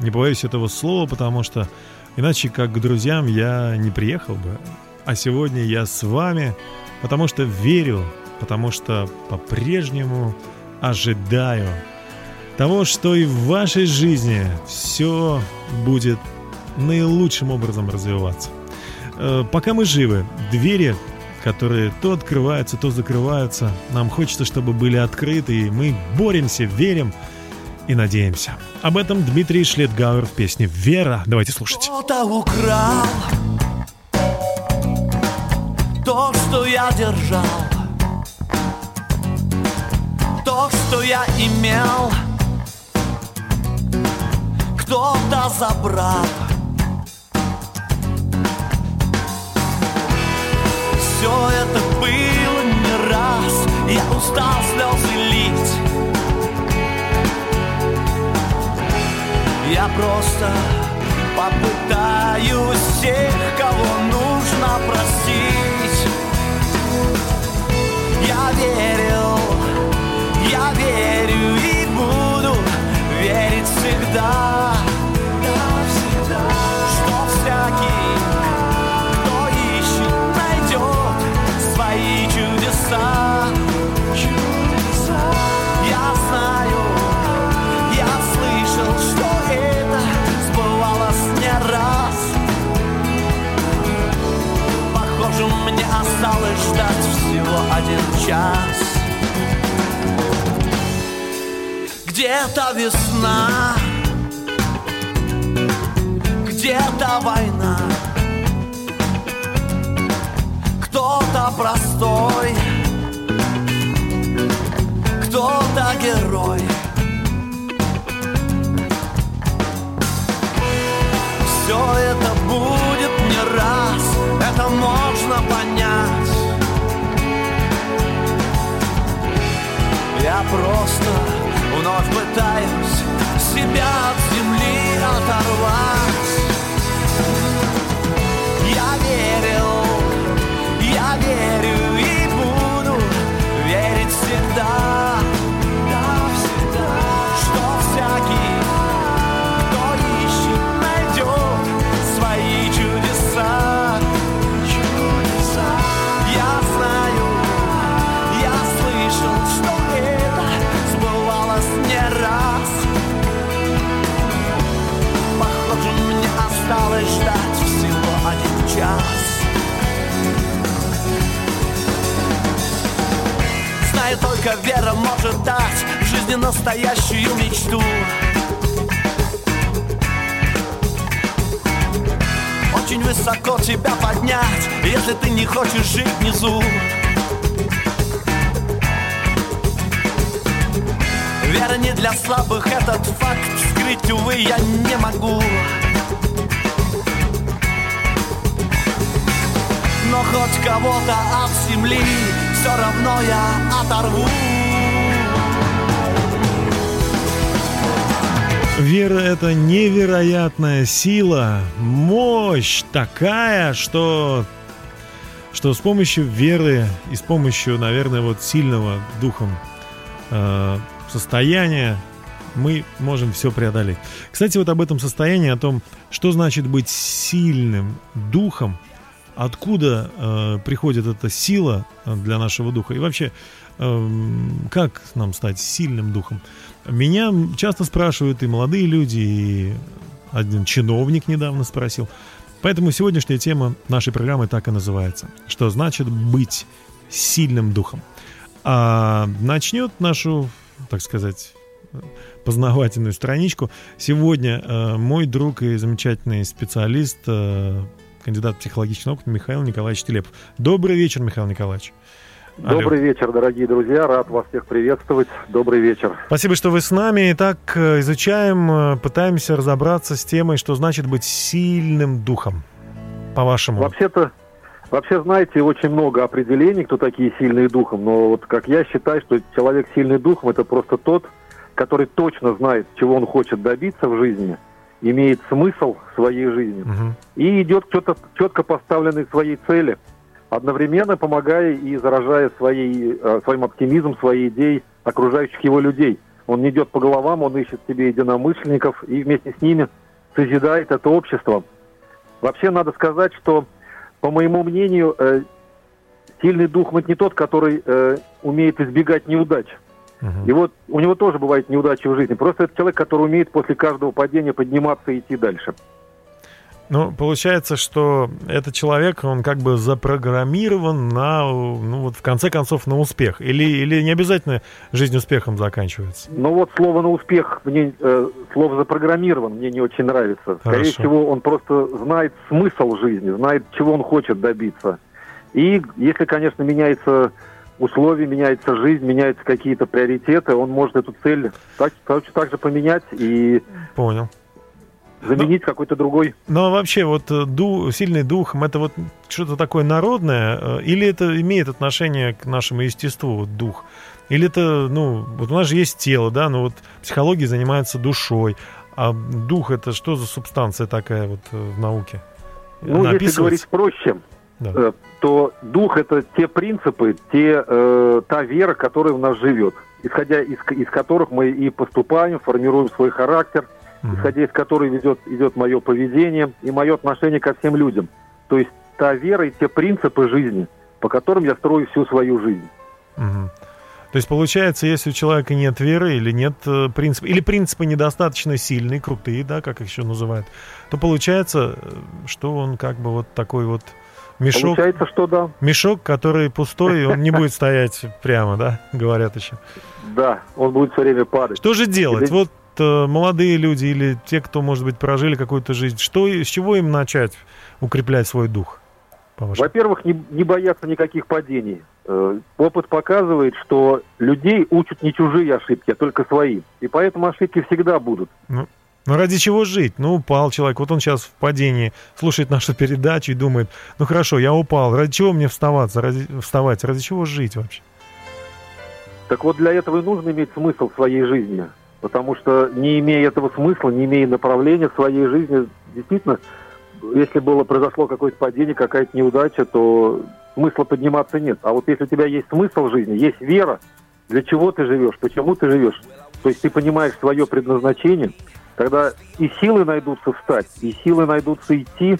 Не боюсь этого слова, потому что иначе как к друзьям я не приехал бы. А сегодня я с вами, потому что верю, потому что по-прежнему ожидаю того, что и в вашей жизни все будет наилучшим образом развиваться. Э, Пока мы живы, двери, которые то открываются, то закрываются, нам хочется, чтобы были открыты, и мы боремся, верим и надеемся. Об этом Дмитрий Шлетгауэр в песне «Вера». Давайте слушать. Кто-то украл то, что я держал, то, что я имел, кто-то забрал. Все это было не раз, я устал слезы лить. Я просто попытаюсь всех, кого нужно простить. Я верил, я верю и буду верить всегда. Где-то весна Где-то война Кто-то простой Кто-то герой Все это будет не раз, это можно понять. Я просто вновь пытаюсь себя от земли оторвать. Я верил, Знаю, только вера может дать в жизни настоящую мечту. Очень высоко тебя поднять, если ты не хочешь жить внизу. Вера не для слабых, этот факт скрыть, увы, я не могу. Хоть кого-то от земли все равно я оторву. Вера — это невероятная сила, мощь такая, что, что с помощью веры и с помощью, наверное, вот сильного духом э, состояния мы можем все преодолеть. Кстати, вот об этом состоянии, о том, что значит быть сильным духом, откуда э, приходит эта сила э, для нашего духа и вообще эм, как нам стать сильным духом. Меня часто спрашивают и молодые люди, и один чиновник недавно спросил. Поэтому сегодняшняя тема нашей программы так и называется. Что значит быть сильным духом? А начнет нашу, так сказать, познавательную страничку. Сегодня э, мой друг и замечательный специалист, э, кандидат психологических наук Михаил Николаевич Телепов. Добрый вечер, Михаил Николаевич. Алло. Добрый вечер, дорогие друзья. Рад вас всех приветствовать. Добрый вечер. Спасибо, что вы с нами. Итак, э, изучаем, э, пытаемся разобраться с темой, что значит быть сильным духом, по-вашему. Вообще-то, вообще, знаете, очень много определений, кто такие сильные духом. Но вот как я считаю, что человек сильный духом, это просто тот, который точно знает, чего он хочет добиться в жизни, имеет смысл своей жизни Мгм. и идет к четко, четко поставленной своей цели, одновременно помогая и заражая своей, э, своим оптимизмом, своей идеей окружающих его людей. Он не идет по головам, он ищет себе единомышленников и вместе с ними созидает это общество. Вообще надо сказать, что, по моему мнению, э, сильный дух это не тот, который э, умеет избегать неудач. Мгм. И вот у него тоже бывают неудачи в жизни. Просто это человек, который умеет после каждого падения подниматься и идти дальше. Ну, получается, что этот человек, он как бы запрограммирован на, ну вот в конце концов, на успех. Или, или не обязательно жизнь успехом заканчивается. Ну вот слово на успех, мне э, слово запрограммирован, мне не очень нравится. Скорее Хорошо. всего, он просто знает смысл жизни, знает, чего он хочет добиться. И если, конечно, меняется условия, меняется жизнь, меняются какие-то приоритеты, он может эту цель так, так же поменять и Понял. заменить какой-то другой. Но вообще вот э, ду, сильный духом, это вот что-то такое народное, э, или это имеет отношение к нашему естеству, вот дух? Или это, ну, вот у нас же есть тело, да, но вот психология занимается душой, а дух это что за субстанция такая вот э, в науке? Ну, Она если говорить проще, Да. Э, то дух это те принципы, те, э, та вера, которая в нас живет, исходя из, из которых мы и поступаем, формируем свой характер, Мгм. исходя из которой ведет, идет мое поведение и мое отношение ко всем людям. То есть та вера и те принципы жизни, по которым я строю всю свою жизнь. Мгм. То есть получается, если у человека нет веры или нет э, принципа, или принципы недостаточно сильные, крутые, да, как их еще называют, то получается, э, что он как бы вот такой вот мешок, Получается, что да. мешок, который пустой, он не будет стоять прямо, да, говорят еще. Да, он будет все время падать. Что же делать? Или- Вот э, молодые люди или те, кто, может быть, прожили какую-то жизнь, что, с чего им начать укреплять свой дух? Во-первых, не, не бояться никаких падений. Э, Опыт показывает, что людей учат не чужие ошибки, а только свои. И поэтому ошибки всегда будут. Ну ради чего жить? Ну упал человек, вот он сейчас в падении, слушает нашу передачу и думает, ну хорошо, я упал, ради чего мне вставаться, ради, вставать, ради чего жить вообще? Так вот, для этого и нужно иметь смысл в своей жизни. Потому что не имея этого смысла, не имея направления в своей жизни, действительно, если было произошло какое-то падение, какая-то неудача, то смысла подниматься нет. А вот если у тебя есть смысл в жизни, есть вера, для чего ты живешь, почему ты живешь, то есть ты понимаешь свое предназначение, тогда и силы найдутся встать, и силы найдутся идти,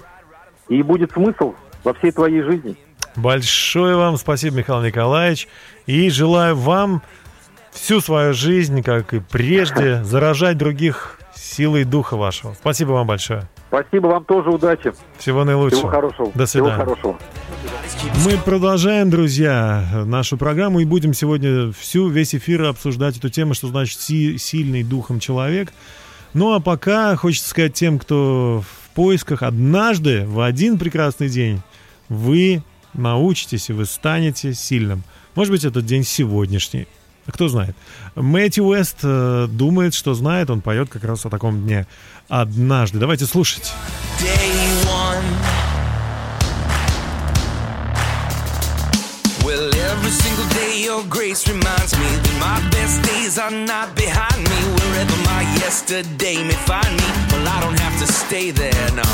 и будет смысл во всей твоей жизни. Большое вам спасибо, Михаил Николаевич, и желаю вам всю свою жизнь, как и прежде, заражать других силой духа вашего. Спасибо вам большое. Спасибо вам тоже, удачи. Всего наилучшего. Всего хорошего. До Всего свидания. хорошего. Мы продолжаем, друзья, нашу программу и будем сегодня всю, весь эфир обсуждать эту тему, что значит си- сильный духом человек. Ну а пока хочется сказать тем, кто в поисках, однажды, в один прекрасный день, вы научитесь и вы станете сильным. Может быть, этот день сегодняшний. Кто знает. Мэтью Уэст э, думает, что знает, он поет как раз о таком дне. Однажды. Давайте слушать. Your grace reminds me that my best days are not behind me. Wherever my yesterday may find me, well, I don't have to stay there, no.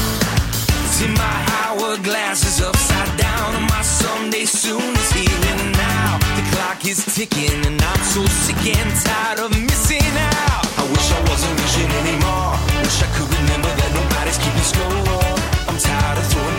See, my hourglass is upside down, and my someday soon is here and now. The clock is ticking, and I'm so sick and tired of missing out. I wish I wasn't wishing anymore. Wish I could remember that nobody's keeping score. I'm tired of throwing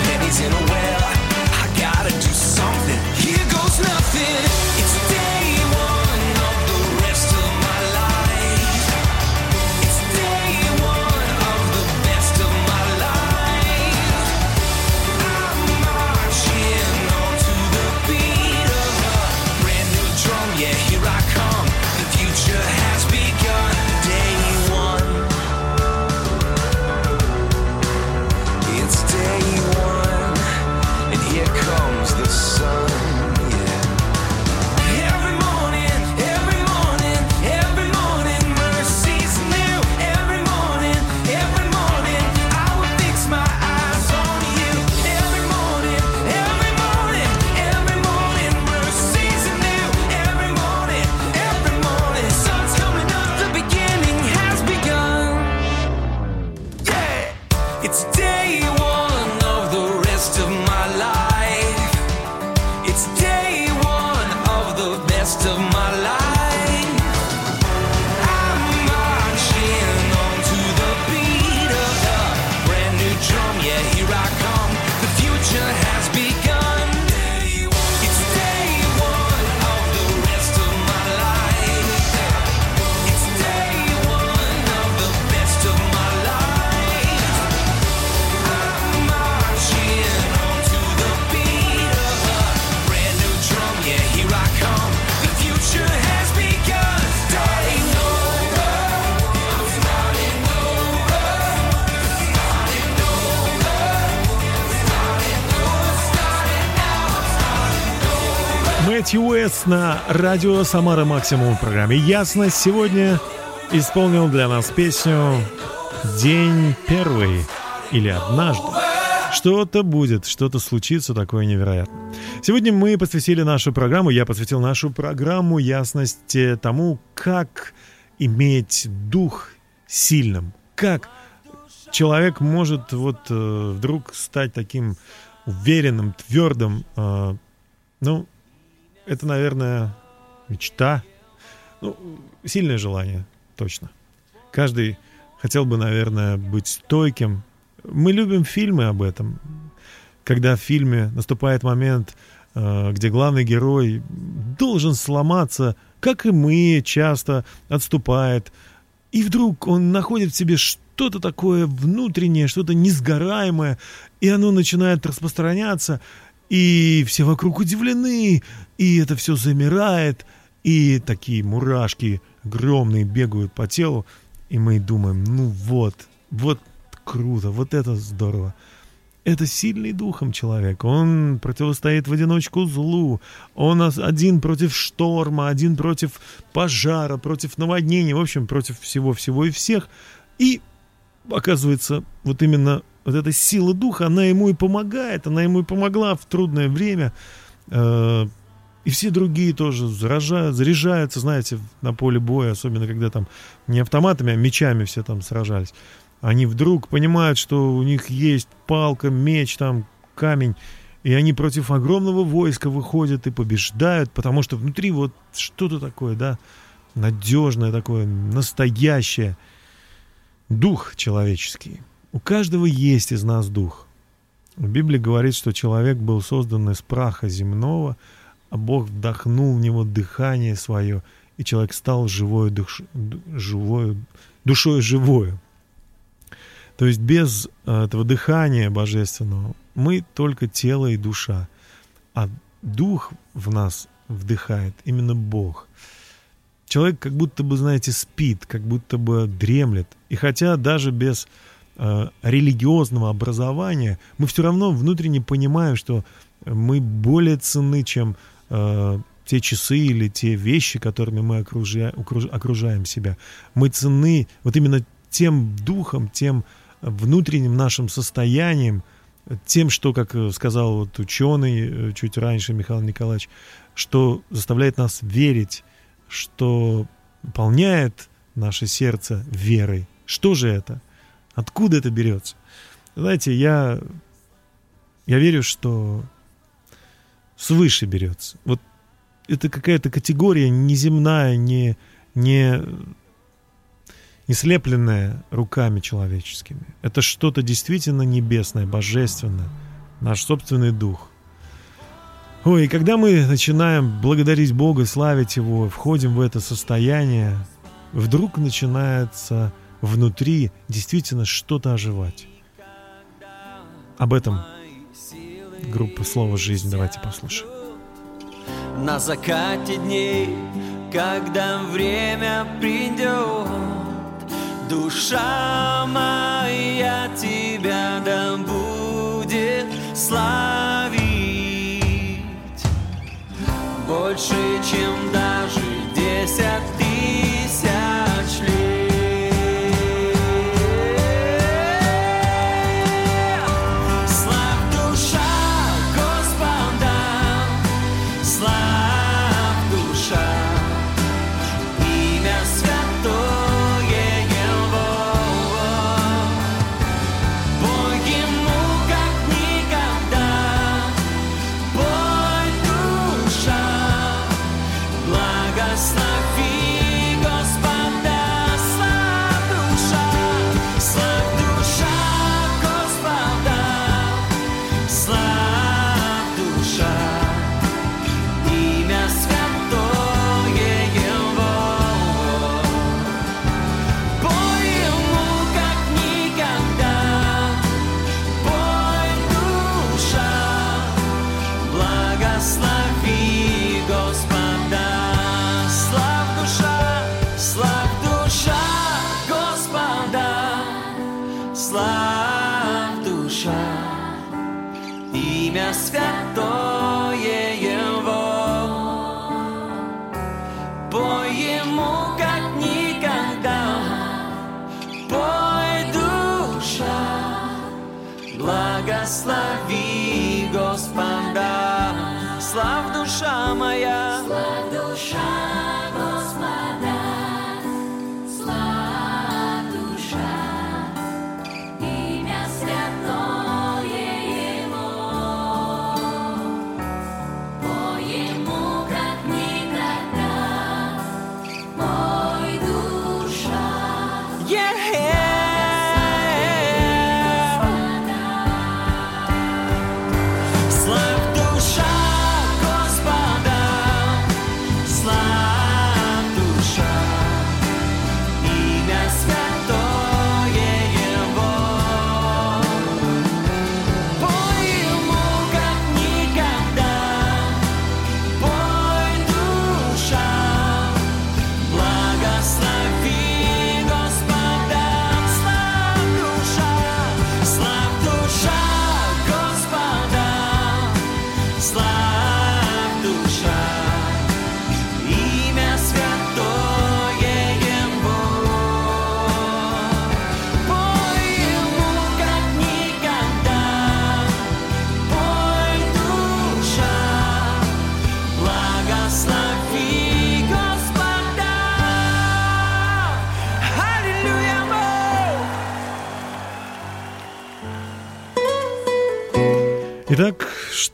радио Самара Максимум в программе «Ясность» сегодня исполнил для нас песню «День первый» или «Однажды». Что-то будет, что-то случится такое невероятное. Сегодня мы посвятили нашу программу, я посвятил нашу программу ясности тому, как иметь дух сильным, как человек может вот э, вдруг стать таким уверенным, твердым. э, ну, это, наверное, мечта. Ну, сильное желание, точно. Каждый хотел бы, наверное, быть стойким. Мы любим фильмы об этом. Когда в фильме наступает момент, э, где главный герой должен сломаться, как и мы, часто отступает. И вдруг он находит в себе что-то такое внутреннее, что-то несгораемое, и оно начинает распространяться, и все вокруг удивлены, и это все замирает, и такие мурашки огромные бегают по телу, и мы думаем, ну вот, вот круто, вот это здорово. Это сильный духом человек. Он противостоит в одиночку злу. Он один против шторма, один против пожара, против наводнения, в общем, против всего-всего и всех. И оказывается, вот именно вот эта сила духа, она ему и помогает, она ему и помогла в трудное время. Э, И все другие тоже заражают, заряжаются, знаете, на поле боя, особенно когда там не автоматами, а мечами все там сражались. Они вдруг понимают, что у них есть палка, меч, там, камень, и они против огромного войска выходят и побеждают, потому что внутри вот что-то такое, да, надежное такое, настоящее. Дух человеческий. У каждого есть из нас дух. В Библии говорит, что человек был создан из праха земного, а Бог вдохнул в него дыхание свое, и человек стал живою, душ, ду- живою душой живою. То есть без э, этого дыхания божественного мы только тело и душа, а дух в нас вдыхает именно Бог. Человек как будто бы, знаете, спит, как будто бы дремлет. И хотя даже без э, религиозного образования мы все равно внутренне понимаем, что мы более ценны, чем э, те часы или те вещи, которыми мы окружа- окруж- окружаем себя. Мы ценны вот именно тем духом, тем внутренним нашим состоянием, тем, что, как э, сказал вот ученый э, чуть раньше Михаил Николаевич, что заставляет нас верить, что наполняет наше сердце верой. Что же это? Откуда это берется? Знаете, я, я верю, что свыше берется. Вот это какая-то категория неземная, не, не, не слепленная руками человеческими. Это что-то действительно небесное, божественное, наш собственный дух. Ой, и когда мы начинаем благодарить Бога, славить Его, входим в это состояние, вдруг начинается внутри действительно что-то оживать. Об этом группа «Слово жизнь» давайте послушаем. На закате дней, когда время придет, Душа моя тебя да будет славить Больше, чем даже десять тысяч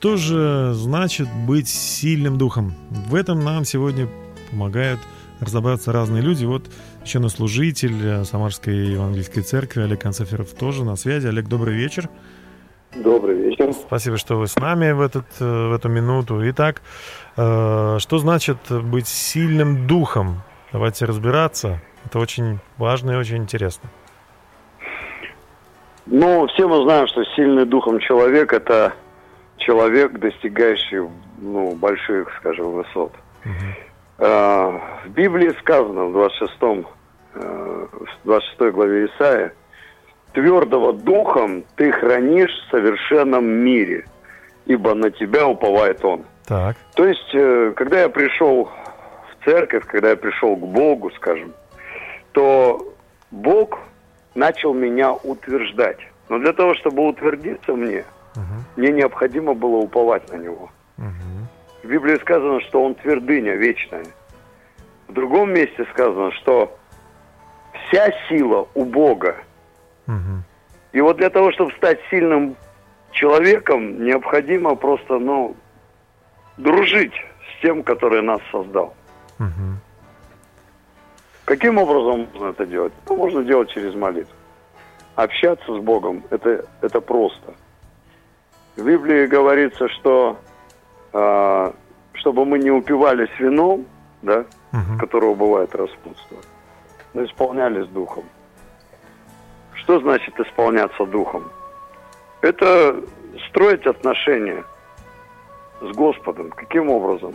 что же значит быть сильным духом? В этом нам сегодня помогают разобраться разные люди. Вот еще служитель э, Самарской Евангельской Церкви Олег Концеферов тоже на связи. Олег, добрый вечер. Добрый вечер. Спасибо, что вы с нами в, этот, э, в эту минуту. Итак, э, что значит быть сильным духом? Давайте разбираться. Это очень важно и очень интересно. Ну, все мы знаем, что сильный духом человек – это человек, достигающий ну, больших, скажем, высот. Э, В Библии сказано в 26, э, в 26 главе Исаия, «Твердого духом ты хранишь в совершенном мире, ибо на тебя уповает он». Так. То есть, э, когда я пришел в церковь, когда я пришел к Богу, скажем, то Бог начал меня утверждать. Но для того, чтобы утвердиться мне, мне необходимо было уповать на Него. В Библии сказано, что Он твердыня вечная. В другом месте сказано, что вся сила у Бога. И вот для того, чтобы стать сильным человеком, необходимо просто, ну, дружить с тем, который нас создал. Каким образом можно это делать? Ну, можно делать через молитву. Общаться с Богом это, это просто. В Библии говорится, что а, чтобы мы не упивались вином, да, с которого бывает распутство, но исполнялись духом. Что значит исполняться духом? Это строить отношения с Господом. Каким образом?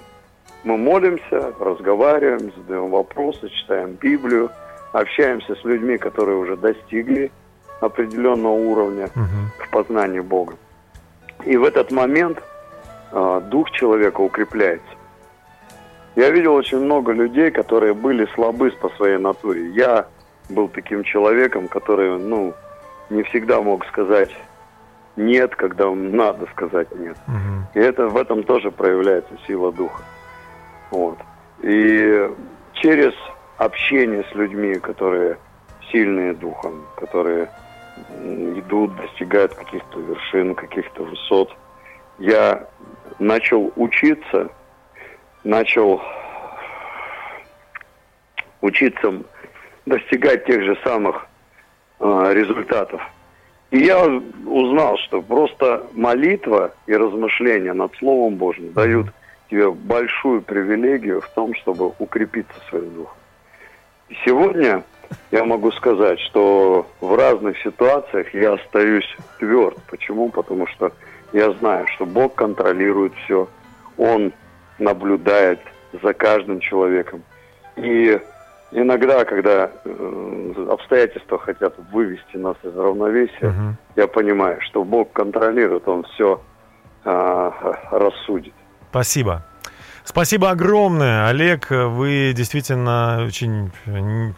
Мы молимся, разговариваем, задаем вопросы, читаем Библию, общаемся с людьми, которые уже достигли определенного уровня в познании Бога. И в этот момент а, дух человека укрепляется. Я видел очень много людей, которые были слабы по своей натуре. Я был таким человеком, который, ну, не всегда мог сказать нет, когда надо сказать нет. И это в этом тоже проявляется сила духа. Вот. И через общение с людьми, которые сильные духом, которые идут, достигают каких-то вершин, каких-то высот, я начал учиться, начал учиться достигать тех же самых э, результатов. И я узнал, что просто молитва и размышления над Словом Божьим дают тебе большую привилегию в том, чтобы укрепиться своим духом. Сегодня я могу сказать, что в разных ситуациях я остаюсь тверд. Почему? Потому что я знаю, что Бог контролирует все. Он наблюдает за каждым человеком. И иногда, когда э, обстоятельства хотят вывести нас из равновесия, Мгм. я понимаю, что Бог контролирует, Он все рассудит. Спасибо. Спасибо огромное, Олег. Вы действительно очень э,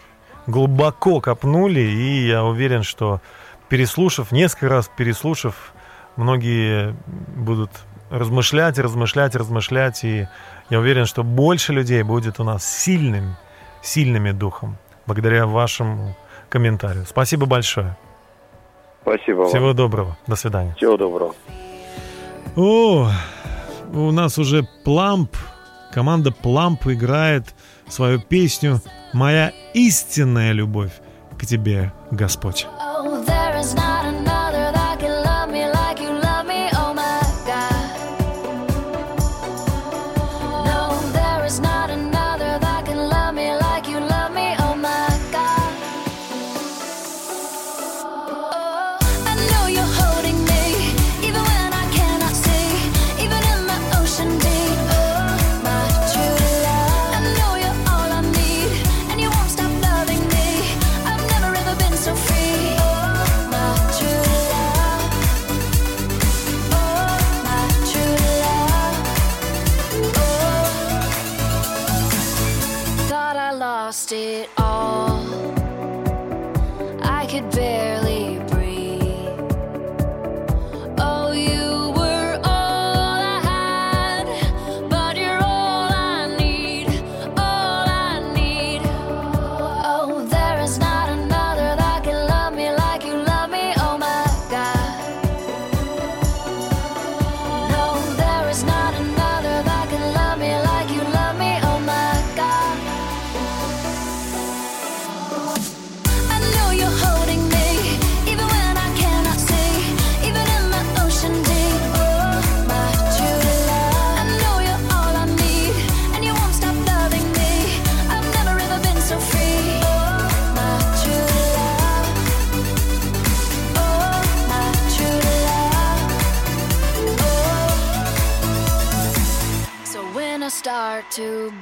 глубоко копнули, и я уверен, что переслушав, несколько раз переслушав, многие будут размышлять, размышлять, размышлять, и я уверен, что больше людей будет у нас сильным, сильными духом, благодаря вашему комментарию. Спасибо большое. Спасибо вам. Всего доброго. До свидания. Всего доброго. О, у нас уже Пламп, команда Пламп играет свою песню «Моя истинная любовь к тебе, Господь». To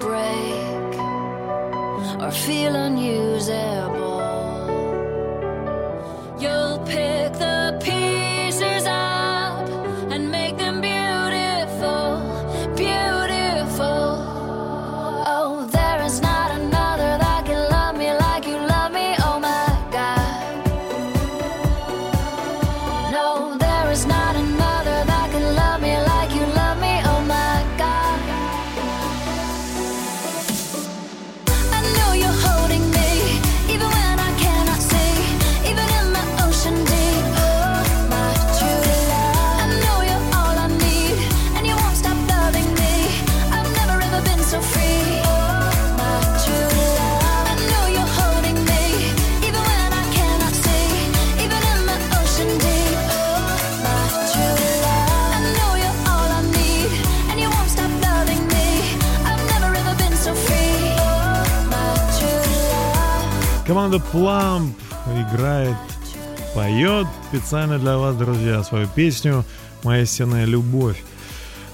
Команда Пламп играет, поет специально для вас, друзья, свою песню «Моя истинная любовь».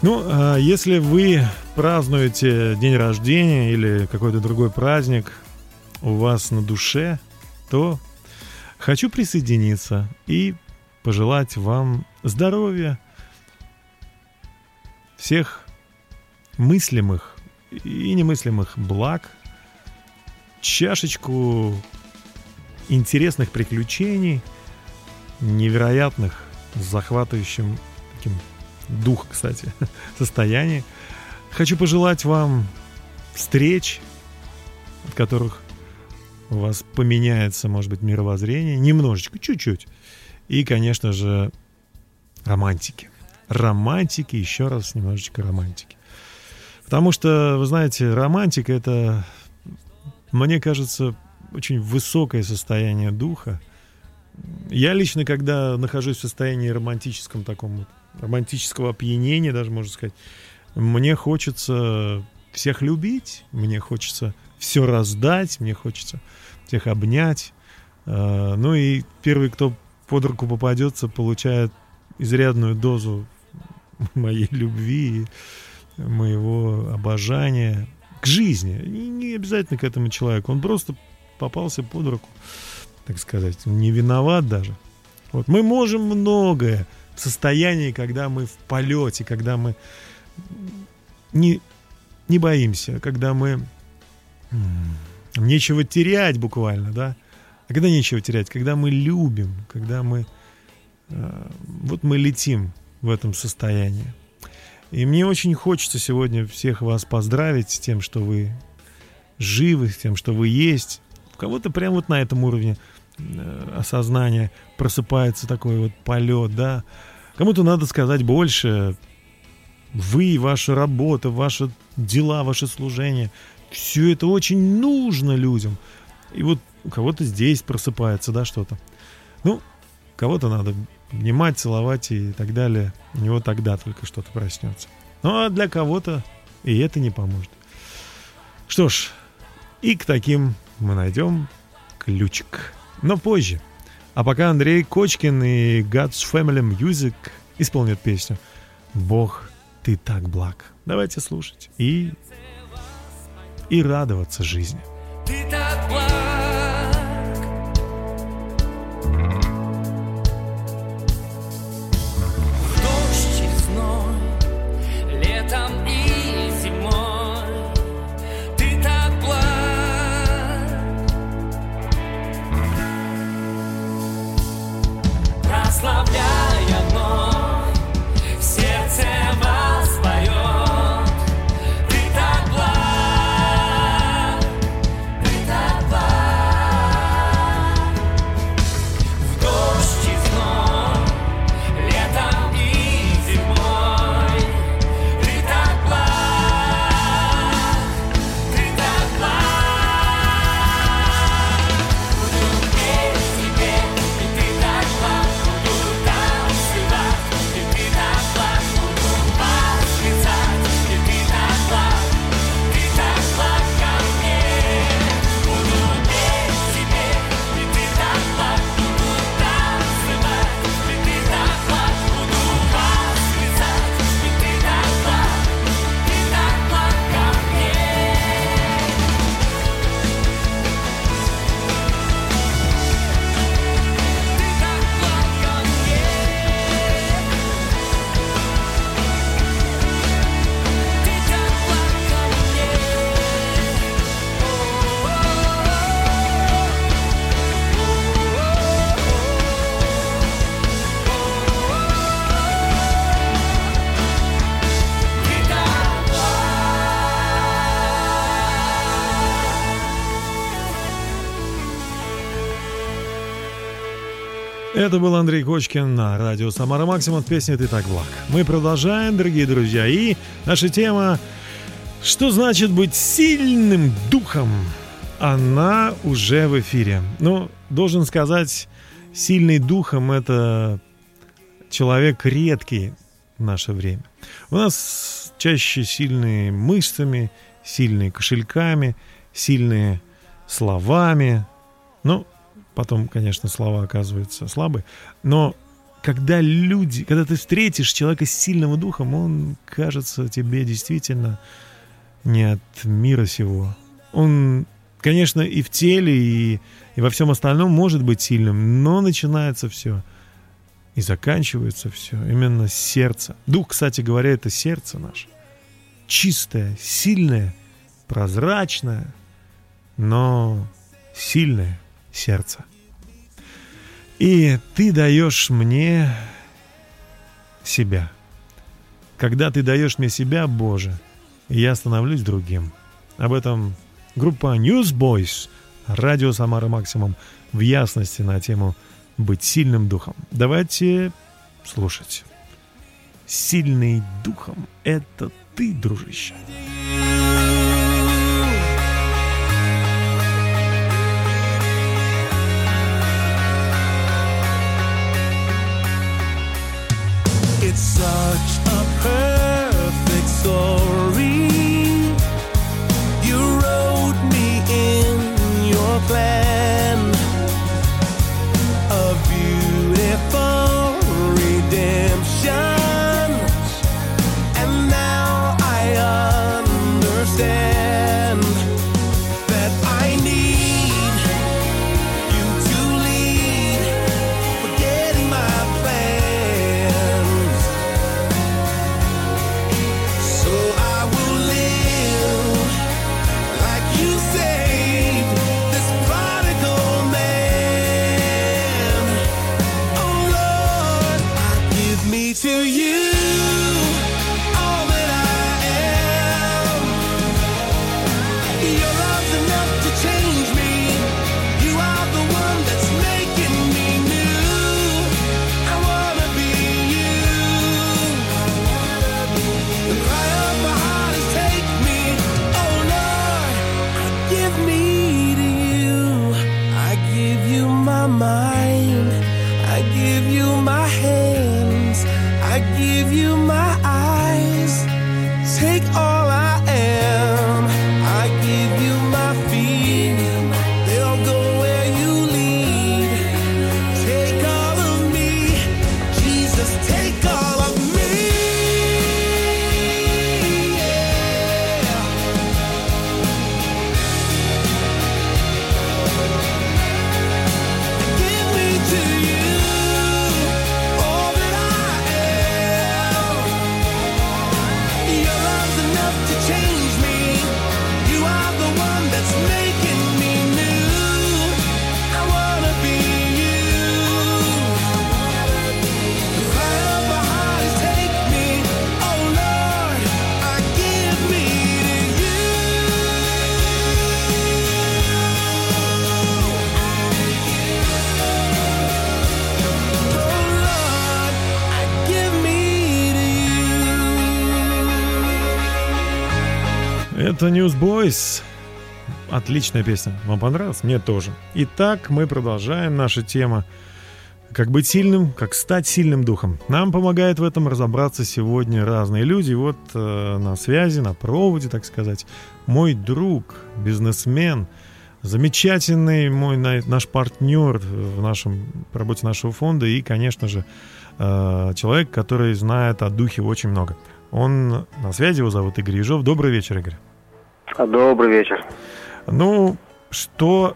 Ну, а если вы празднуете день рождения или какой-то другой праздник у вас на душе, то хочу присоединиться и пожелать вам здоровья, всех мыслимых и немыслимых благ, чашечку интересных приключений, невероятных, с захватывающим таким дух, кстати, состоянии. Хочу пожелать вам встреч, от которых у вас поменяется, может быть, мировоззрение, немножечко, чуть-чуть. И, конечно же, романтики. Романтики, еще раз немножечко романтики. Потому что, вы знаете, романтика это, мне кажется, очень высокое состояние духа. Я лично, когда нахожусь в состоянии романтическом таком, романтического опьянения, даже можно сказать, мне хочется всех любить, мне хочется все раздать, мне хочется всех обнять. Э, Ну и первый, кто под руку попадется, получает изрядную дозу моей любви, моего обожания. к жизни. Не обязательно к этому человеку. Он просто попался под руку, так сказать. Не виноват даже. Вот мы можем многое в состоянии, когда мы в полете, когда мы не, не боимся, когда мы нечего терять буквально, да. А когда нечего терять, когда мы любим, когда мы э, вот мы летим в этом состоянии. И мне очень хочется сегодня всех вас поздравить с тем, что вы живы, с тем, что вы есть. У кого-то прямо вот на этом уровне э, осознания просыпается такой вот полет, да. Кому-то надо сказать больше. Вы, ваша работа, ваши дела, ваше служение, все это очень нужно людям. И вот у кого-то здесь просыпается, да, что-то. Ну, кого-то надо обнимать, целовать и так далее. У него тогда только что-то проснется. Ну, а для кого-то и это не поможет. Что ж, и к таким мы найдем ключик. Но позже. А пока Андрей Кочкин и God's Family Music исполнят песню «Бог, ты так благ». Давайте слушать и, и радоваться жизни. Ты так благ. Это был Андрей Кочкин на радио «Самара Максимум» в песне «Ты так благ». Мы продолжаем, дорогие друзья, и наша тема «Что значит быть сильным духом?» Она уже в эфире. Ну, должен сказать, сильный духом – это человек редкий в наше время. У нас чаще сильные мышцами, сильные кошельками, сильные словами. Ну, потом, конечно, слова оказываются слабые. Но когда люди, когда ты встретишь человека с сильным духом, он кажется тебе действительно не от мира сего. Он, конечно, и в теле, и, и во всем остальном может быть сильным, но начинается все и заканчивается все именно с сердца. Дух, кстати говоря, это сердце наше. Чистое, сильное, прозрачное, но сильное сердце. И ты даешь мне себя. Когда ты даешь мне себя, Боже, я становлюсь другим. Об этом группа Newsboys, радио Самара Максимум, в ясности на тему «Быть сильным духом». Давайте слушать. Сильный духом — это ты, дружище. Отличная песня. Вам понравилась? Мне тоже. Итак, мы продолжаем нашу тему. Как быть сильным, как стать сильным духом. Нам помогает в этом разобраться сегодня разные люди. Вот э, на связи, на проводе, так сказать, мой друг, бизнесмен, замечательный мой на- наш партнер в нашем в работе нашего фонда и, конечно же, э, человек, который знает о духе очень много. Он на связи, его зовут Игорь Ежов. Добрый вечер, Игорь. Добрый вечер. Ну, что,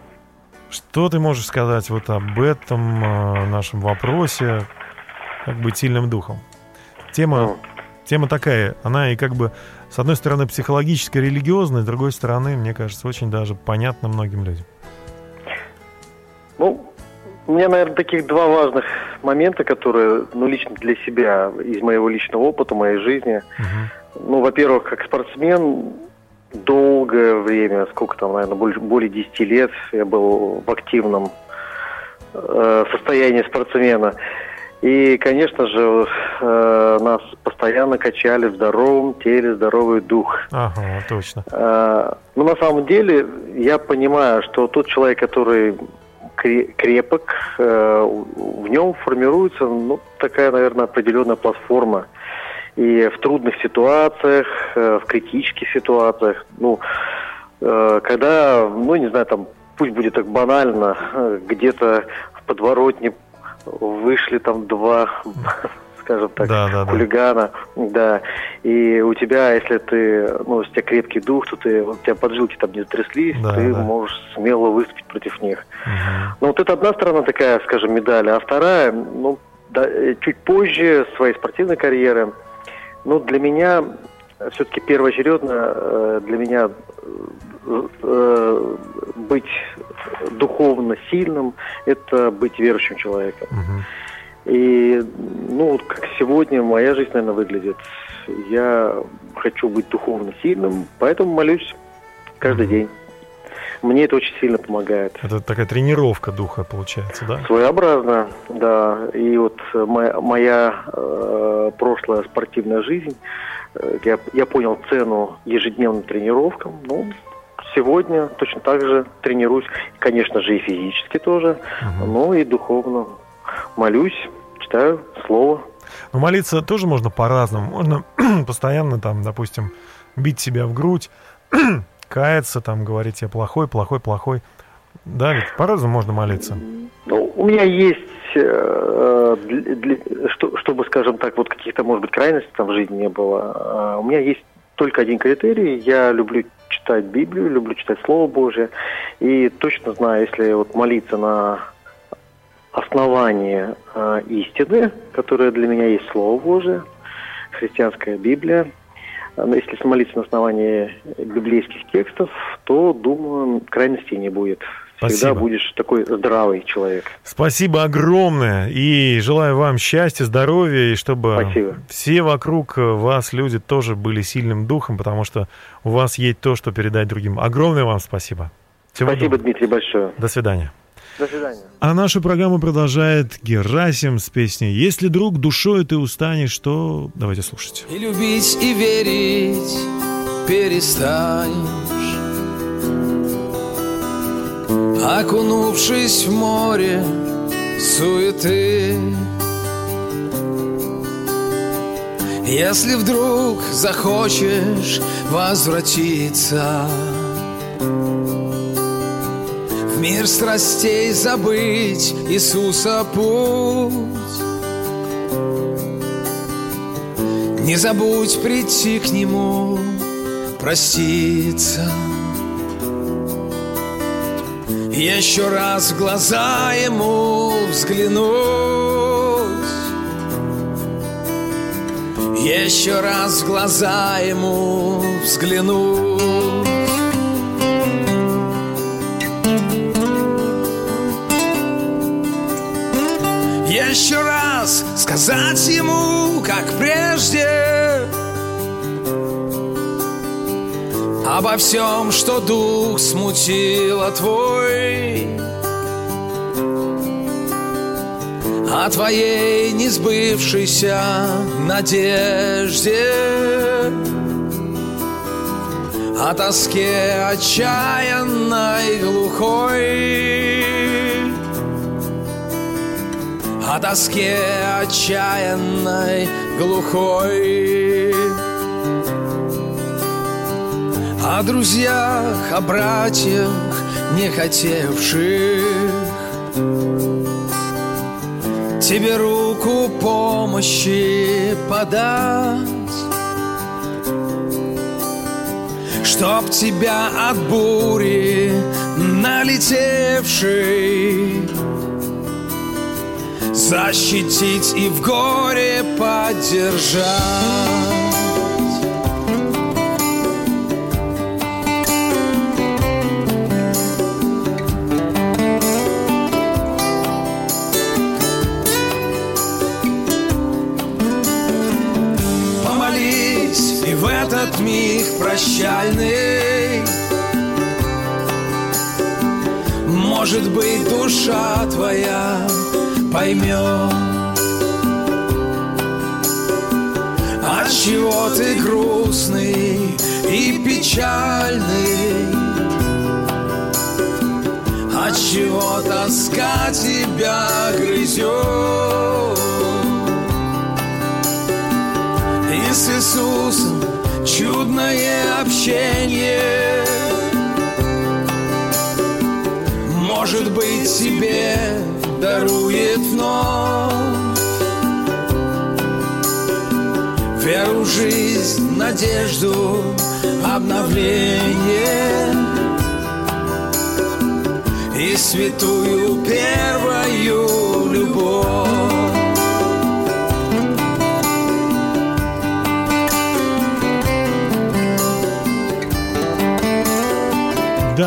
что ты можешь сказать вот об этом э, нашем вопросе, как быть сильным духом? Тема, тема такая, она и как бы, с одной стороны, психологическая, религиозная, с другой стороны, мне кажется, очень даже понятна многим людям. Ну, у меня, наверное, таких два важных момента, которые, ну, лично для себя, из моего личного опыта, моей жизни. Ну, во-первых, как спортсмен, долгое время, сколько там, наверное, больше, более 10 лет я был в активном э, состоянии спортсмена. И, конечно же, э, нас постоянно качали в здоровом теле, здоровый дух. Ага, точно. Э, Ну, на самом деле, я понимаю, что тот человек, который кре- крепок, э, в нем формируется, ну, такая, наверное, определенная платформа. И в трудных ситуациях, э, в критических ситуациях, ну, э, когда, ну, не знаю, там, пусть будет так банально, э, где-то в подворотне вышли там два, скажем так, Да, да, да. хулигана, да, и у тебя, если ты, ну, у тебя крепкий дух, то ты, у тебя поджилки там не затряслись, Да, ты да. можешь смело выступить против них. Ну, вот это одна сторона такая, скажем, медали, а вторая, ну, да, чуть позже своей спортивной карьеры, ну, для меня все-таки первоочередно э, для меня э, э, быть духовно сильным – это быть верующим человеком. И, ну, вот как сегодня моя жизнь, наверное, выглядит. Я хочу быть духовно сильным, поэтому молюсь каждый день. Мне это очень сильно помогает. Это такая тренировка духа получается, да? Своеобразно, да. И вот моя, моя, э, прошлая спортивная жизнь, э, я, я понял цену ежедневным тренировкам. Ну, сегодня точно так же тренируюсь, конечно же, и физически тоже, но и духовно. Молюсь, читаю слово. Но молиться тоже можно по-разному. Можно постоянно там, допустим, бить себя в грудь, каяться, там, говорить я плохой, плохой, плохой. Да, ведь по-разному можно молиться. Ну, у меня есть, э, для- для- что- чтобы, скажем так, вот каких-то, может быть, крайностей там в жизни не было, э, у меня есть только один критерий. Я люблю читать Библию, люблю читать Слово Божие. И точно знаю, если вот молиться на основании э, истины, которая для меня есть Слово Божие, христианская Библия, если молиться на основании библейских текстов, то, думаю, крайностей не будет. Всегда Спасибо. будешь такой здравый человек. Спасибо огромное. И желаю вам счастья, здоровья, и чтобы Спасибо. все вокруг э, вас люди тоже были сильным духом, потому что у вас есть то, что передать другим. Огромное вам спасибо. Всего Спасибо, доброго. Дмитрий, большое. До свидания. До свидания. А нашу программу продолжает Герасим с песней «Если, друг, душой ты устанешь, то...» Давайте слушать. И любить, и верить перестанешь Окунувшись в море суеты Если вдруг захочешь возвратиться мир страстей забыть Иисуса путь Не забудь прийти к нему, проститься. Еще раз в глаза ему взглянуть. Еще раз в глаза ему взглянуть. Еще раз сказать ему, как прежде Обо всем, что дух смутило твой О твоей несбывшейся надежде О тоске отчаянной глухой о тоске отчаянной глухой. О друзьях, о братьях, не хотевших. Тебе руку помощи подать Чтоб тебя от бури налетевшей защитить и в горе поддержать. Помолись и в этот миг прощальный Может быть, душа твоя поймет От чего ты грустный и печальный? От чего тоска тебя грызет И с Иисусом чудное общение. Может быть, тебе дарует вновь. Веру, жизнь, надежду, обновление. И святую первую любовь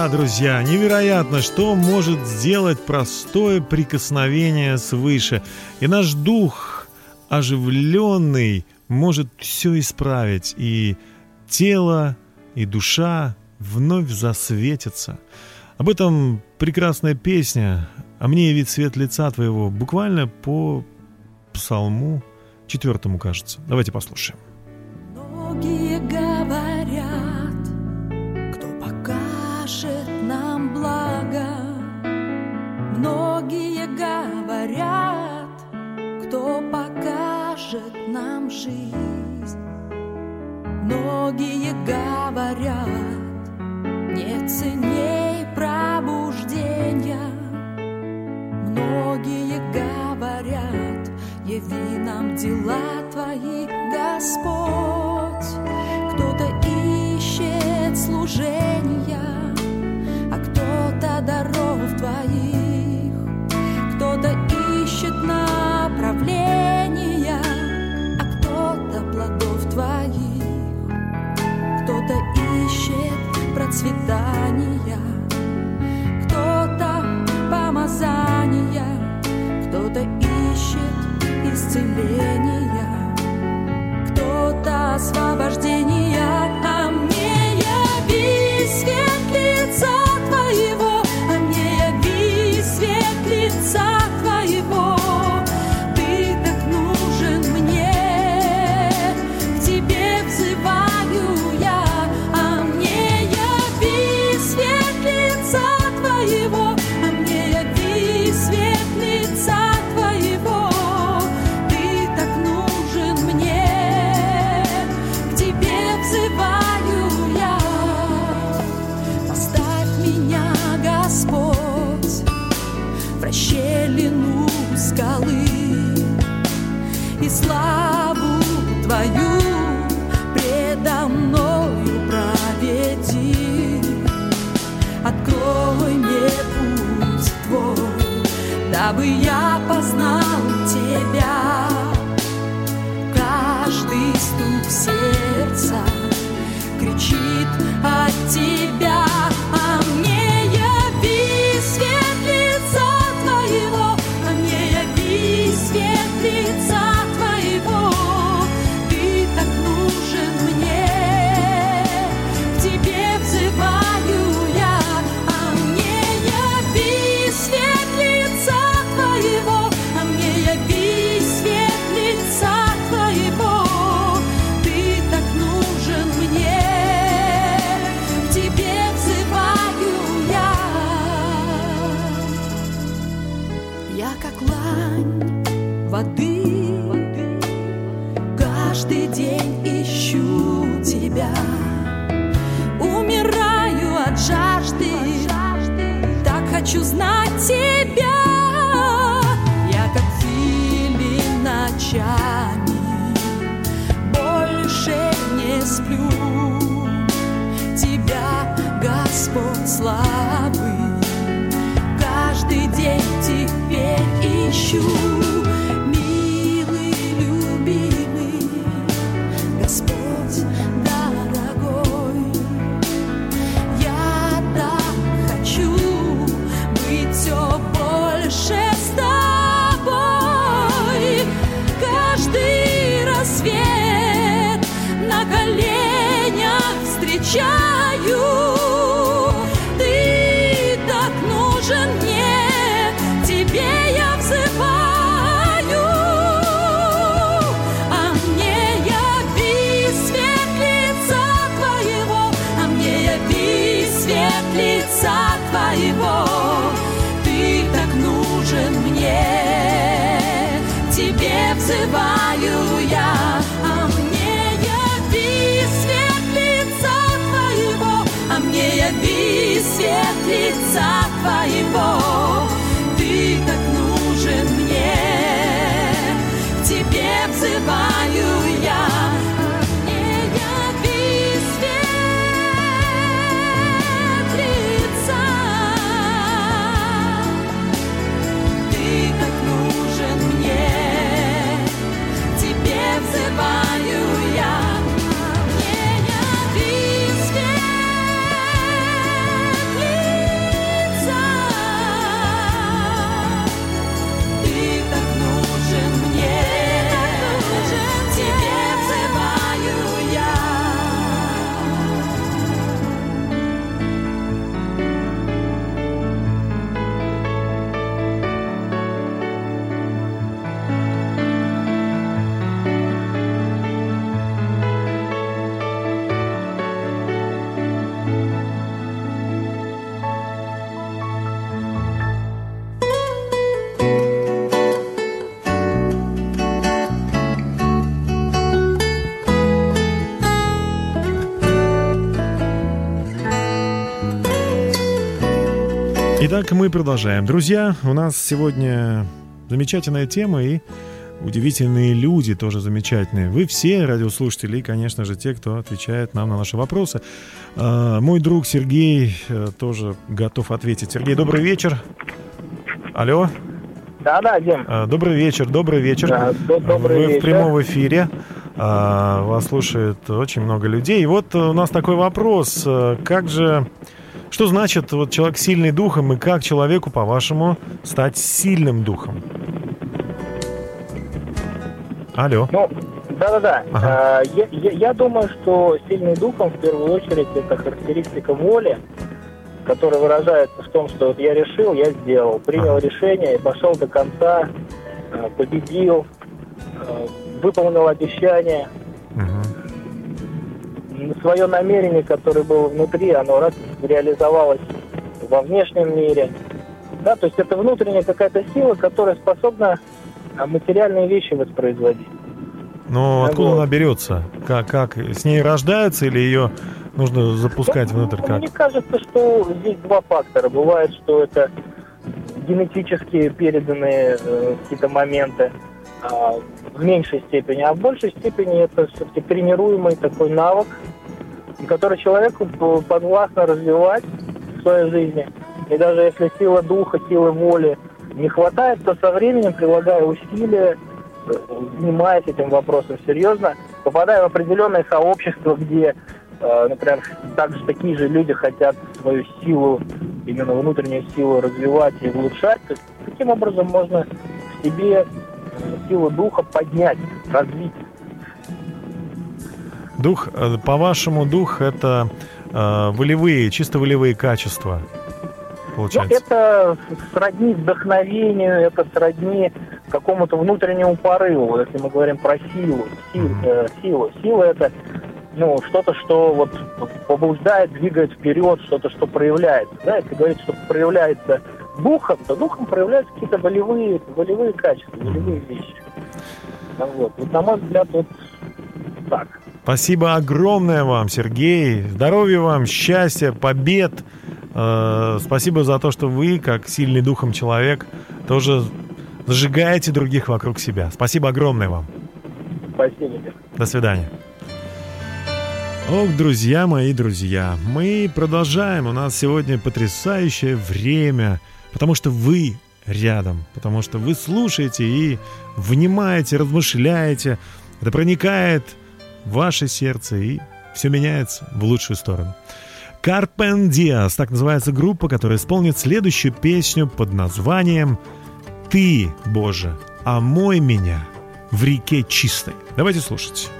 Да, друзья, невероятно, что может сделать простое прикосновение свыше. И наш дух оживленный может все исправить. И тело, и душа вновь засветятся. Об этом прекрасная песня «А мне явит свет лица твоего» буквально по псалму четвертому, кажется. Давайте послушаем. Многие говорят, нам благо. Многие говорят, кто покажет нам жизнь. Многие говорят, нет ценней пробуждения. Многие говорят, яви нам дела твои, Господь. Кто-то ищет служения, исцеления, кто-то освобождение. Итак, мы продолжаем. Друзья, у нас сегодня замечательная тема и удивительные люди тоже замечательные. Вы все радиослушатели и, конечно же, те, кто отвечает нам на наши вопросы. А, мой друг Сергей э, тоже готов ответить. Сергей, добрый вечер. Алло. Да, да, Дим. А, добрый вечер, добрый вечер. Да, добрый Вы вечер. в прямом эфире. А, вас слушает очень много людей. И вот у нас такой вопрос. Э, как же что значит вот человек сильный духом и как человеку, по-вашему, стать сильным духом? Алло. Ну, да-да-да. Ага. А, я, я, я думаю, что сильным духом в первую очередь это характеристика воли, которая выражается в том, что вот я решил, я сделал, принял ага. решение и пошел до конца, а, победил, а, выполнил обещание. Угу. Свое намерение, которое было внутри, оно раз реализовалось во внешнем мире. Да, то есть это внутренняя какая-то сила, которая способна а, материальные вещи воспроизводить. Но Да откуда вот. она берется? Как, как? С ней рождаются или ее нужно запускать Ну, внутрь? Как? Мне кажется, что здесь два фактора. Бывает, что это генетически переданные э, какие-то моменты а, в меньшей степени, а в большей степени это все-таки тренируемый такой навык, который человеку подвластно развивать в своей жизни. И даже если сила духа, силы воли не хватает, то со временем, прилагая усилия, занимаясь этим вопросом серьезно, попадая в определенное сообщество, где, э, например, также такие же люди хотят свою силу, именно внутреннюю силу развивать и улучшать, то таким образом можно в себе силу духа поднять, развить. Дух, э, по-вашему, дух это э, волевые, чисто волевые качества, Ну, получается? это сродни вдохновению, это сродни какому-то внутреннему порыву, вот если мы говорим про силу. Сил- э, силу. Сила это ну, что-то, что вот побуждает, двигает вперед, что-то, что проявляется. Да, если говорить, что проявляется духом, то духом проявляются какие-то волевые, волевые качества, волевые вещи. Ну, Вот. вот, на мой взгляд, вот так. Спасибо огромное вам, Сергей. Здоровья вам, счастья, побед. Э, спасибо за то, что вы, как сильный духом человек, тоже зажигаете других вокруг себя. Спасибо огромное вам. Спасибо. До свидания. Ох, друзья мои, друзья, мы продолжаем. У нас сегодня потрясающее время, потому что вы рядом, потому что вы слушаете и внимаете, размышляете. Это проникает ваше сердце и все меняется в лучшую сторону. Carpen Dias, так называется группа, которая исполнит следующую песню под названием «Ты, Боже, омой меня в реке чистой». Давайте слушать.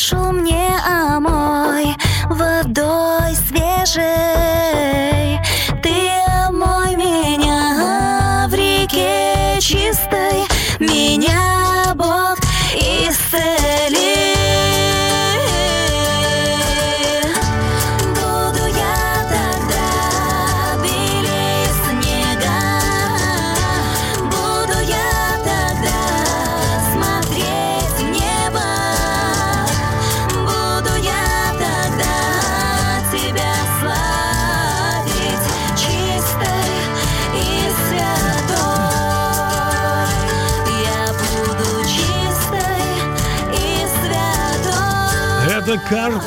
Душу мне омой водой свежей.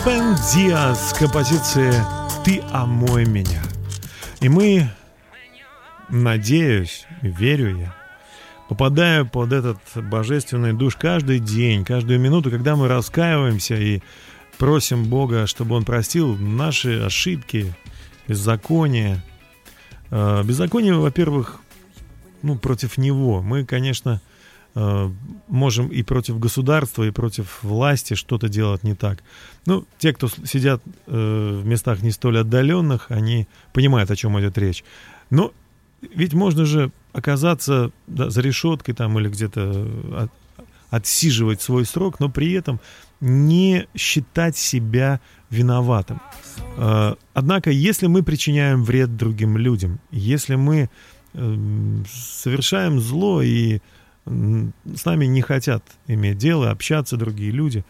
Carpen Dias, композиция «Ты омой меня». И мы, надеюсь, верю я, попадаю под этот божественный душ каждый день, каждую минуту, когда мы раскаиваемся и просим Бога, чтобы Он простил наши ошибки, беззакония. Э, Беззаконие, во-первых, ну, против Него. Мы, конечно, можем и против государства, и против власти что-то делать не так. Ну, те, кто сидят э, в местах не столь отдаленных, они понимают, о чем идет речь. Но ведь можно же оказаться да, за решеткой там или где-то от- отсиживать свой срок, но при этом не считать себя виноватым. Э, Однако, если мы причиняем вред другим людям, если мы эм, совершаем зло и с нами не хотят иметь дело, общаться другие люди,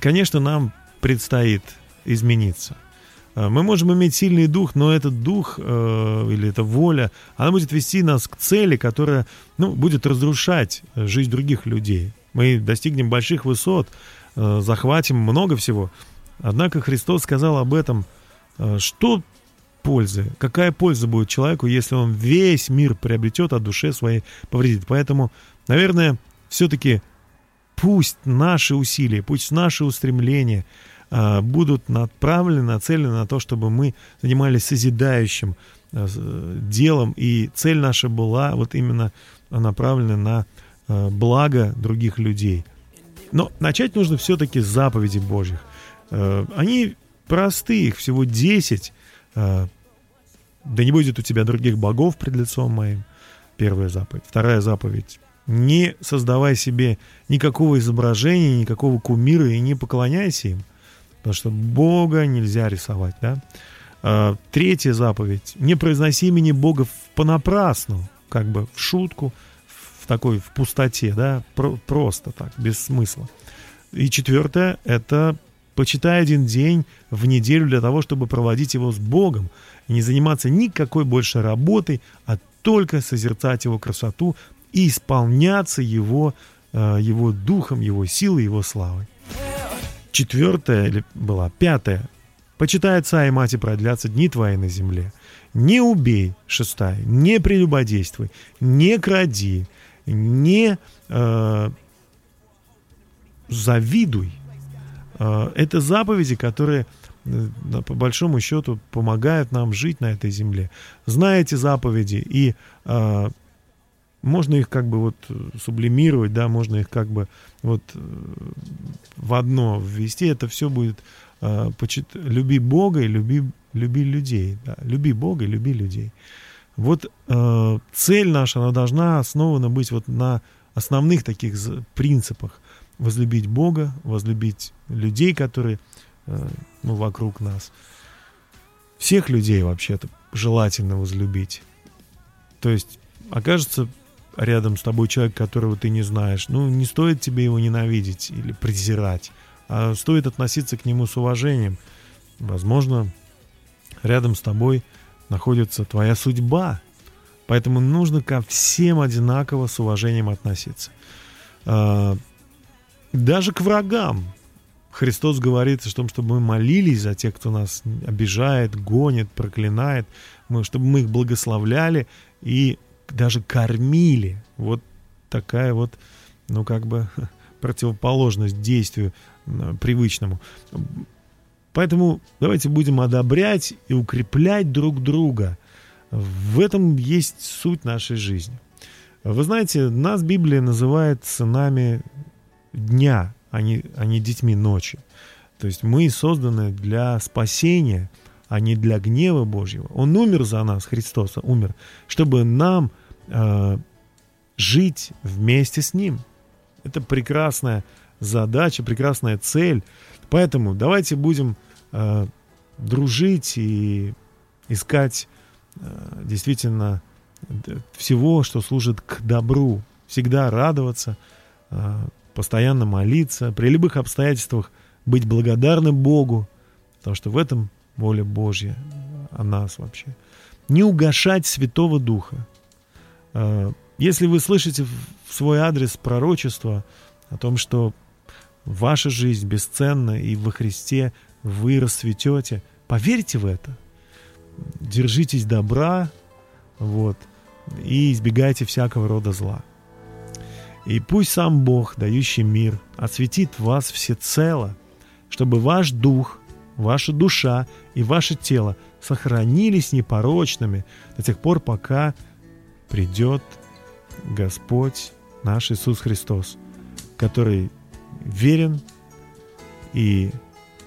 конечно, нам предстоит измениться. Э, Мы можем иметь сильный дух, но этот дух э, или эта воля, она будет вести нас к цели, которая ну, будет разрушать жизнь других людей. Мы достигнем больших высот, э, захватим много всего. Однако Христос сказал об этом, э, что пользы, какая польза будет человеку, если он весь мир приобретет, а душе своей повредит. Поэтому, наверное, все-таки пусть наши усилия, пусть наши устремления а, будут направлены, нацелены на то, чтобы мы занимались созидающим э, делом, и цель наша была вот именно направлена на а, благо других людей. Но начать нужно все-таки с заповедей Божьих. Э, Они просты, их всего 10. Э, Да не будет у тебя других богов пред лицом моим. Первая заповедь. Вторая заповедь. Не создавай себе никакого изображения, никакого кумира и не поклоняйся им. Потому что Бога нельзя рисовать, да? А, Третья заповедь. Не произноси имени Бога понапрасну, как бы в шутку, в такой, в пустоте, да? Про- просто так, без смысла. И четвертое – это почитай один день в неделю для того, чтобы проводить его с Богом не заниматься никакой больше работой, а только созерцать его красоту и исполняться его, э, его духом, его силой, его славой. Четвертая или была пятая. Почитай отца и мать и продлятся дни твои на земле. Не убей, шестая, не прелюбодействуй, не кради, не э, завидуй. Э, Это заповеди, которые э, по большому счету помогают нам жить на этой земле. Зная эти заповеди, и э, можно их как бы вот э, сублимировать, да, можно их как бы вот э, в одно ввести, это все будет э, почит- люби Бога и люби, люби людей, да, люби Бога и люби людей. Вот э, цель наша, она должна основана быть вот на основных таких принципах. Возлюбить Бога, возлюбить людей, которые э, ну, вокруг нас. Всех людей вообще-то желательно возлюбить. То есть окажется рядом с тобой человек, которого ты не знаешь, ну, не стоит тебе его ненавидеть или презирать, а стоит относиться к нему с уважением. Возможно, рядом с тобой находится твоя судьба, поэтому нужно ко всем одинаково с уважением относиться. А, Даже к врагам. Христос говорит о том, чтобы мы молились за тех, кто нас обижает, гонит, проклинает, мы, чтобы мы их благословляли и даже кормили. Вот такая вот, ну, как бы противоположность действию привычному. Поэтому давайте будем одобрять и укреплять друг друга. В этом есть суть нашей жизни. Вы знаете, нас Библия называет сынами дня, а не, а не детьми ночи. То есть мы созданы для спасения, а не для гнева Божьего. Он умер за нас, Христос умер, чтобы нам э, жить вместе с Ним. Это прекрасная задача, прекрасная цель. Поэтому давайте будем э, дружить и искать э, действительно всего, что служит к добру. Всегда радоваться, э, постоянно молиться, при любых обстоятельствах быть благодарным Богу, потому что в этом воля Божья о нас вообще. Не угошать Святого Духа. Э, Если вы слышите в свой адрес пророчество о том, что ваша жизнь бесценна и во Христе вы расцветете, поверьте в это. Держитесь добра, вот, и избегайте всякого рода зла. И пусть сам Бог, дающий мир, осветит вас всецело, чтобы ваш дух, ваша душа и ваше тело сохранились непорочными до тех пор, пока придет Господь наш Иисус Христос, который верен и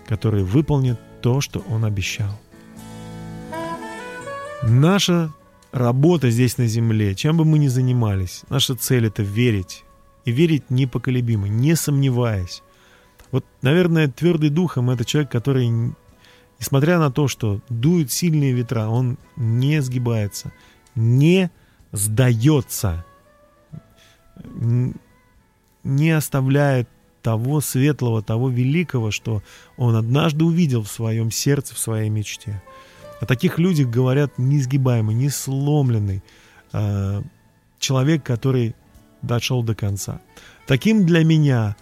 который выполнит то, что Он обещал. Наша работа здесь на земле, чем бы мы ни занимались, наша цель это верить. И верить непоколебимо, не сомневаясь. Вот, наверное, твердый духом это человек, который, несмотря на то, что дуют сильные ветра, он не сгибается, не сдается, не оставляет того светлого, того великого, что он однажды увидел в своем сердце, в своей мечте. О таких людях говорят неизгибаемый, несломленный э, человек, который дошел до конца. Таким для меня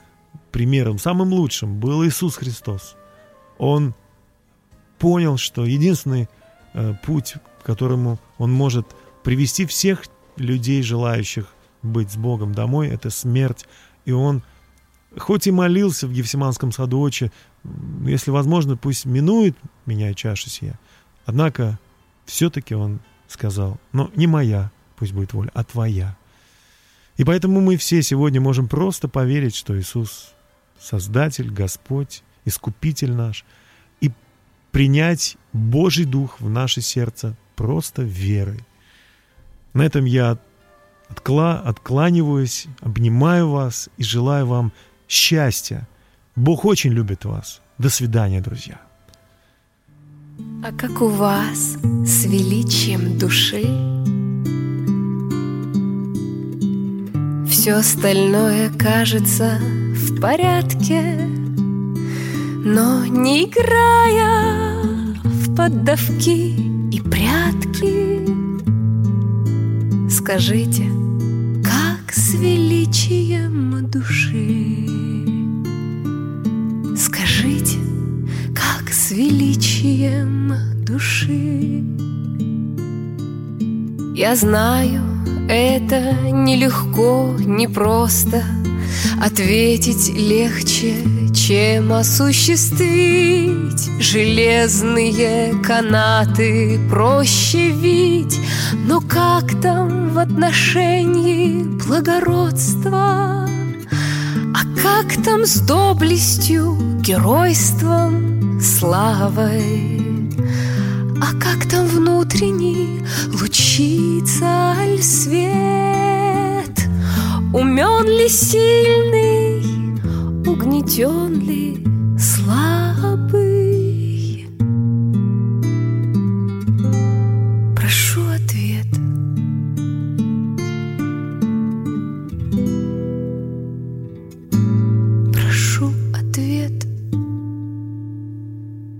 примером, самым лучшим был Иисус Христос. Он понял, что единственный э, путь, которому он может привести всех людей, желающих быть с Богом домой, это смерть. И он, хоть и молился в Гефсиманском саду Отче, если возможно, пусть минует меня чаша сия, Однако все-таки он сказал, но не моя, пусть будет воля, а твоя. И поэтому мы все сегодня можем просто поверить, что Иисус Создатель, Господь, Искупитель наш, и принять Божий Дух в наше сердце просто верой. На этом я откла откланиваюсь, обнимаю вас и желаю вам счастья. Бог очень любит вас. До свидания, друзья. А как у вас с величием души? Все остальное кажется в порядке, но не играя в поддавки и прятки, скажите, как с величием души? Скажите, как с величием души. Я знаю, это нелегко, непросто Ответить легче, чем осуществить Железные канаты проще вить Но как там в отношении благородства? А как там с доблестью, геройством, славой? А как там внутренний лучится аль свет? Умен ли сильный, угнетен ли слабый?